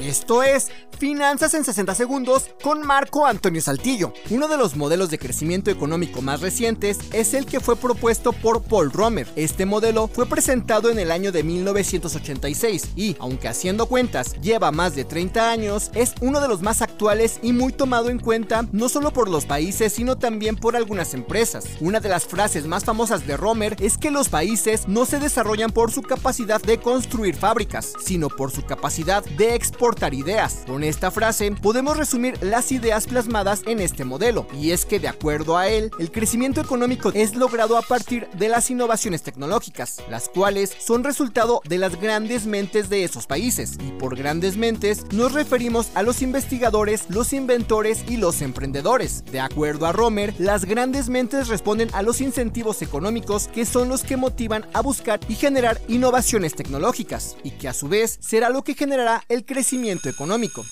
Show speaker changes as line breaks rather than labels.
Esto es Finanzas en 60 Segundos con Marco Antonio Saltillo. Uno de los modelos de crecimiento económico más recientes es el que fue propuesto por Paul Romer. Este modelo fue presentado en el año de 1986 y, aunque haciendo cuentas lleva más de 30 años, es uno de los más actuales y muy tomado en cuenta no solo por los países, sino también por algunas empresas. Una de las frases más famosas de Romer es que los países no se desarrollan por su capacidad de construir fábricas, sino por su capacidad de exportar ideas. Con esta frase podemos resumir las ideas plasmadas en este modelo, y es que de acuerdo a él, el crecimiento económico es logrado a partir de las innovaciones tecnológicas, las cuales son resultado de las grandes mentes de esos países, y por grandes mentes nos referimos a los investigadores, los inventores y los emprendedores. De acuerdo a Romer, las grandes mentes responden a los incentivos económicos que son los que motivan a buscar y generar innovaciones tecnológicas, y que a su vez será lo que generará el crecimiento económico.